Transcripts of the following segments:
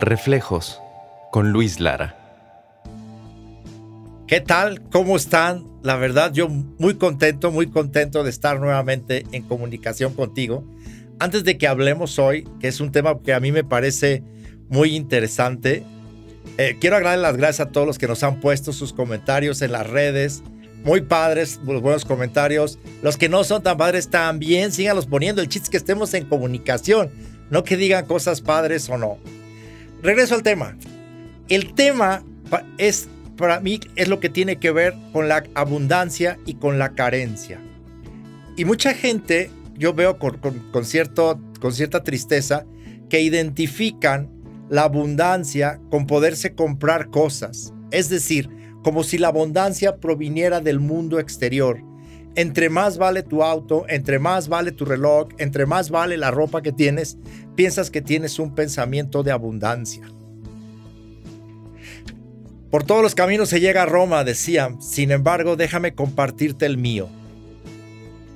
Reflejos con Luis Lara. ¿Qué tal? ¿Cómo están? La verdad, yo muy contento, muy contento de estar nuevamente en comunicación contigo. Antes de que hablemos hoy, que es un tema que a mí me parece muy interesante, eh, quiero agradecer las gracias a todos los que nos han puesto sus comentarios en las redes. Muy padres, los buenos comentarios. Los que no son tan padres también, síganlos poniendo. El chiste es que estemos en comunicación, no que digan cosas padres o no. Regreso al tema. El tema es, para mí, es lo que tiene que ver con la abundancia y con la carencia. Y mucha gente, yo veo con, cierto, con cierta tristeza, que identifican la abundancia con poderse comprar cosas. Es decir, como si la abundancia proviniera del mundo exterior. Entre más vale tu auto, entre más vale tu reloj, entre más vale la ropa que tienes, piensas que tienes un pensamiento de abundancia. Por todos los caminos se llega a Roma, decía, sin embargo, déjame compartirte el mío.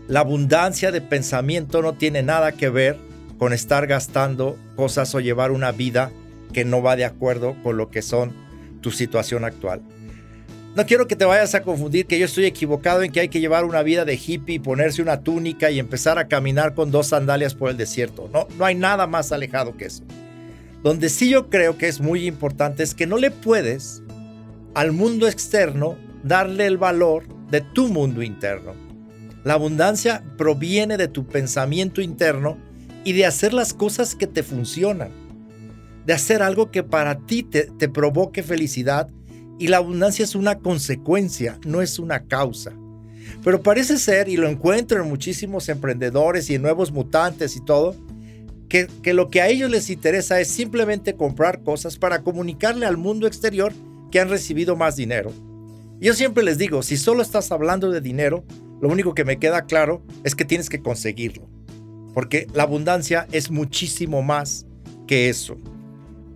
La abundancia de pensamiento no tiene nada que ver con estar gastando cosas o llevar una vida que no va de acuerdo con lo que son tu situación actual. No quiero que te vayas a confundir que yo estoy equivocado en que hay que llevar una vida de hippie, ponerse una túnica y empezar a caminar con dos sandalias por el desierto. No, no hay nada más alejado que eso. Donde sí yo creo que es muy importante es que no le puedes al mundo externo darle el valor de tu mundo interno. La abundancia proviene de tu pensamiento interno y de hacer las cosas que te funcionan. De hacer algo que para ti te, te provoque felicidad y la abundancia es una consecuencia, no es una causa. Pero parece ser, y lo encuentro en muchísimos emprendedores y en nuevos mutantes y todo, que, que lo que a ellos les interesa es simplemente comprar cosas para comunicarle al mundo exterior que han recibido más dinero. Yo siempre les digo, si solo estás hablando de dinero, lo único que me queda claro es que tienes que conseguirlo. Porque la abundancia es muchísimo más que eso.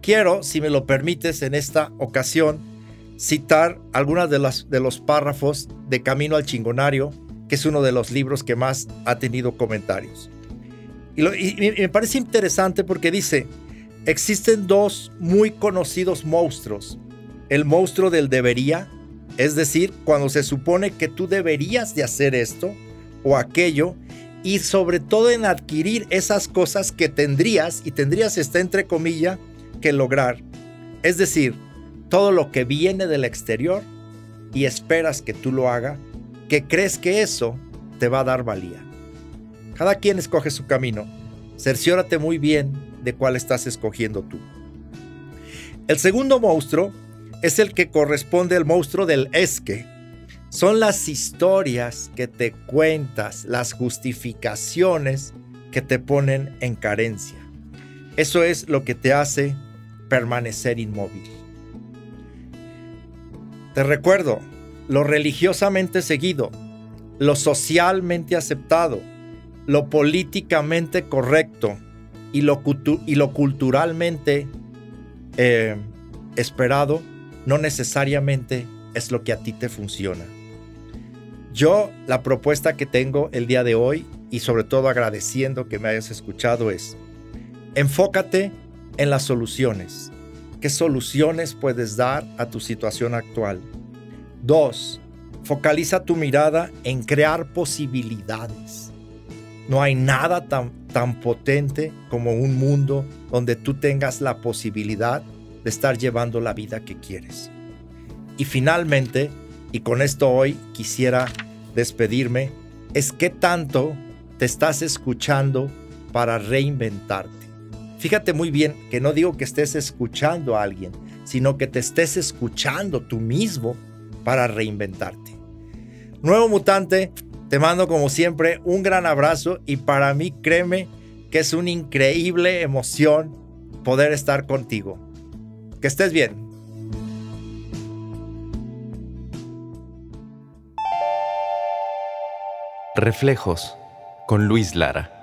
Quiero, si me lo permites en esta ocasión, citar algunas de, los párrafos de Camino al Chingonario, que es uno de los libros que más ha tenido comentarios. Y, me parece interesante porque dice, existen dos muy conocidos monstruos. El monstruo del debería, es decir, cuando se supone que tú deberías de hacer esto o aquello, y sobre todo en adquirir esas cosas que tendrías, y tendrías está entre comillas, que lograr. Es decir, todo lo que viene del exterior y esperas que tú lo haga, que crees que eso te va a dar valía. Cada quien escoge su camino. Cerciórate muy bien de cuál estás escogiendo tú. El segundo monstruo es el que corresponde al monstruo del esque. Son las historias que te cuentas, las justificaciones que te ponen en carencia. Eso es lo que te hace permanecer inmóvil. Te recuerdo, lo religiosamente seguido, lo socialmente aceptado, lo políticamente correcto y lo, culturalmente eh, esperado no necesariamente es lo que a ti te funciona. Yo la propuesta que tengo el día de hoy y sobre todo agradeciendo que me hayas escuchado es, enfócate en las soluciones ¿Qué soluciones puedes dar a tu situación actual? Dos, focaliza tu mirada en crear posibilidades. No hay nada tan, tan potente como un mundo donde tú tengas la posibilidad de estar llevando la vida que quieres. Y finalmente, y con esto hoy quisiera despedirme, es que tanto te estás escuchando para reinventarte. Fíjate muy bien que no digo que estés escuchando a alguien, sino que te estés escuchando tú mismo para reinventarte. Nuevo mutante, te mando como siempre un gran abrazo y para mí créeme que es una increíble emoción poder estar contigo. Que estés bien. Reflejos con Luis Lara.